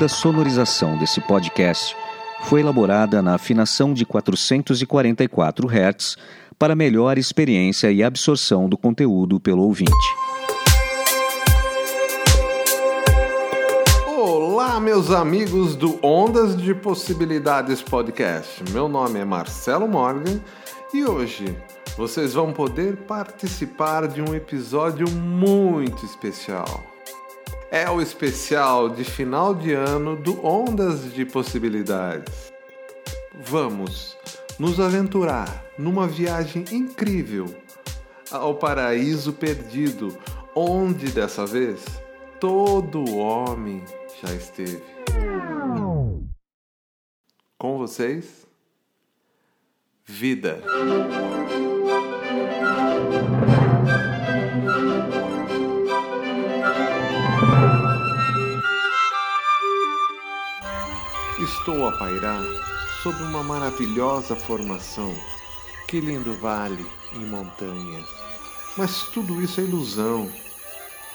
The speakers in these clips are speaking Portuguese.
Toda a sonorização desse podcast foi elaborada na afinação de 444 Hz para melhor experiência e absorção do conteúdo pelo ouvinte. Olá, meus amigos do Ondas de Possibilidades Podcast. Meu nome é Marcelo Morgan e hoje vocês vão poder participar de um episódio muito especial. É o especial de final de ano do Ondas de Possibilidades. Vamos nos aventurar numa viagem incrível ao paraíso perdido, onde dessa vez todo homem já esteve. Com vocês, vida. A pairar sobre uma maravilhosa formação. Que lindo vale em montanhas. Mas tudo isso é ilusão,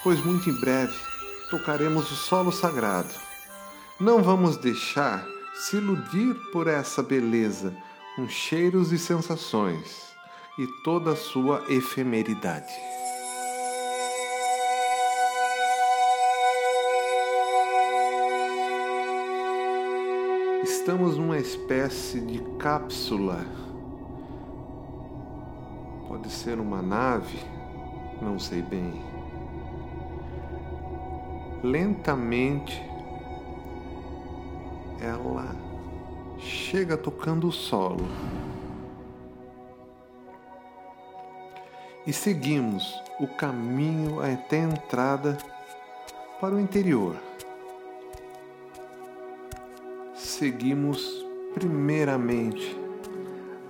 pois muito em breve tocaremos o solo sagrado. Não vamos deixar se iludir por essa beleza, com cheiros e sensações e toda a sua efemeridade. Estamos numa espécie de cápsula. Pode ser uma nave, não sei bem. Lentamente ela chega tocando o solo. E seguimos o caminho até a entrada para o interior seguimos primeiramente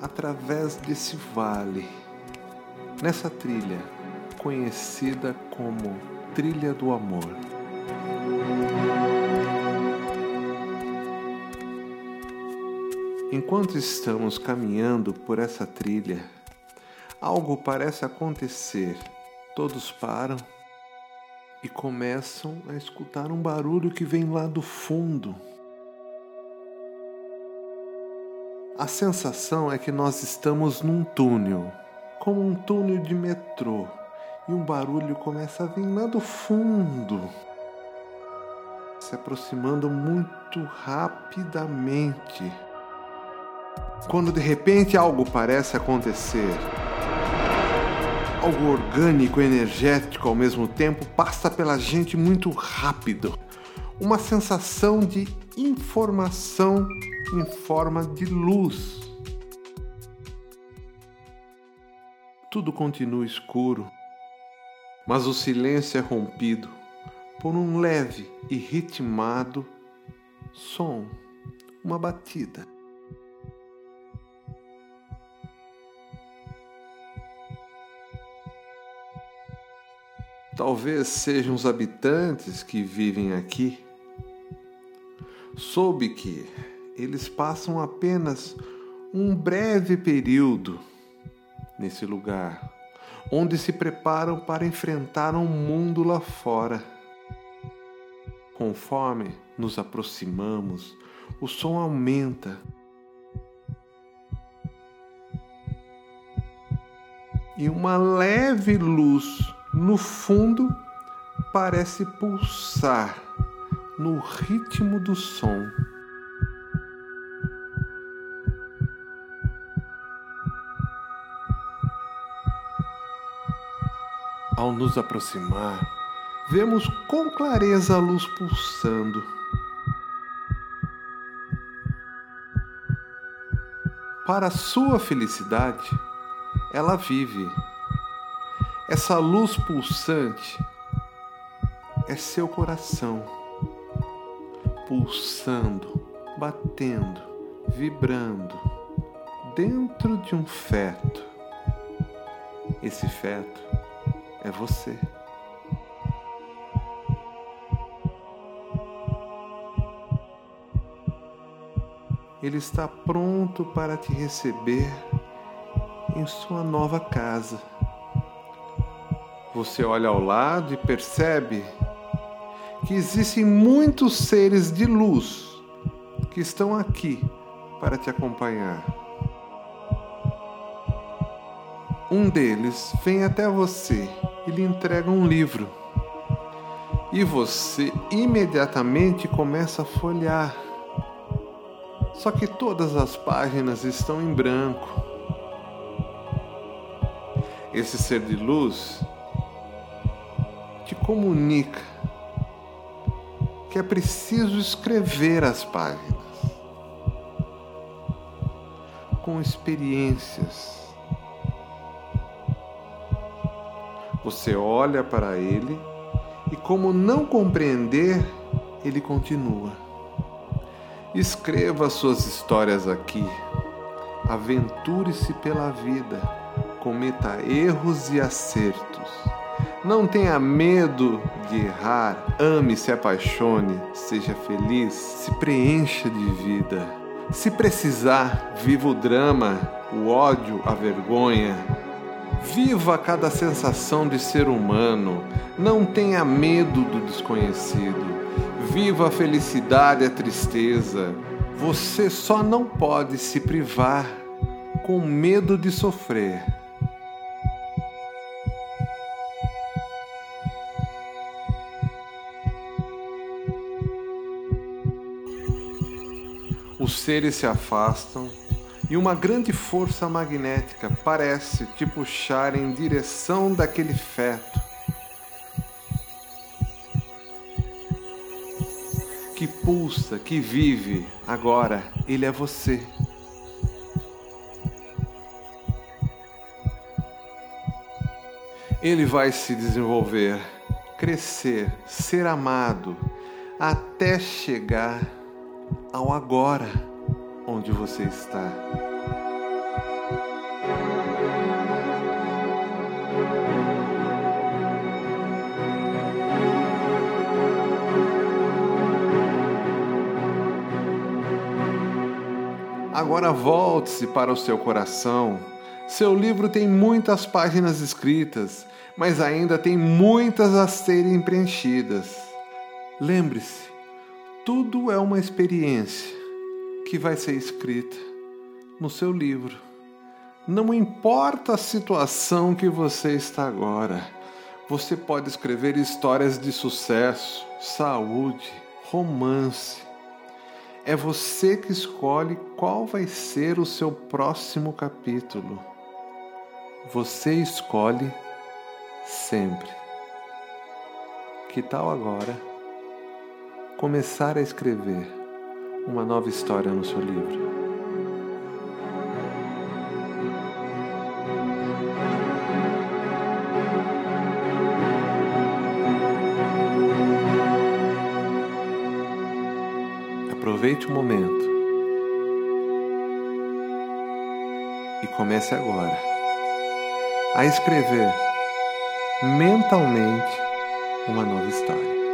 através desse vale, nessa trilha conhecida como Trilha do Amor. Enquanto estamos caminhando por essa trilha, algo parece acontecer. Todos param e começam a escutar um barulho que vem lá do fundo. A sensação é que nós estamos num túnel, como um túnel de metrô, e um barulho começa a vir lá do fundo, se aproximando muito rapidamente. Quando de repente algo parece acontecer, algo orgânico, energético ao mesmo tempo passa pela gente muito rápido. Uma sensação de informação em forma de luz. Tudo continua escuro, mas o silêncio é rompido por um leve e ritmado som, uma batida. Talvez sejam os habitantes que vivem aqui. Soube que eles passam apenas um breve período nesse lugar, onde se preparam para enfrentar um mundo lá fora. Conforme nos aproximamos, o som aumenta. E uma leve luz no fundo parece pulsar no ritmo do som. Ao nos aproximar, vemos com clareza a luz pulsando. Para sua felicidade, ela vive. Essa luz pulsante é seu coração, pulsando, batendo, vibrando dentro de um feto. Esse feto é você. Ele está pronto para te receber em sua nova casa. Você olha ao lado e percebe que existem muitos seres de luz que estão aqui para te acompanhar. Um deles vem até você e lhe entrega um livro. E você imediatamente começa a folhear. Só que todas as páginas estão em branco. Esse ser de luz te comunica que é preciso escrever as páginas com experiências. Você olha para ele e, como não compreender, ele continua. Escreva suas histórias aqui. Aventure-se pela vida. Cometa erros e acertos. Não tenha medo de errar. Ame, se apaixone, seja feliz, se preencha de vida. Se precisar, viva o drama, o ódio, a vergonha. Viva cada sensação de ser humano. Não tenha medo do desconhecido. Viva a felicidade e a tristeza. Você só não pode se privar com medo de sofrer. Os seres se afastam e uma grande força magnética parece te puxar em direção daquele feto. Que pulsa, que vive, agora ele é você. Ele vai se desenvolver, crescer, ser amado, até chegar ao agora onde você está. Agora volte-se para o seu coração. Seu livro tem muitas páginas escritas, mas ainda tem muitas a serem preenchidas. Lembre-se, tudo é uma experiência que vai ser escrita no seu livro. Não importa a situação que você está agora, você pode escrever histórias de sucesso, saúde, romance. É você que escolhe qual vai ser o seu próximo capítulo. Você escolhe sempre. Que tal agora? começar a escrever uma nova história no seu livro. Aproveite o momento e comece agora a escrever mentalmente uma nova história.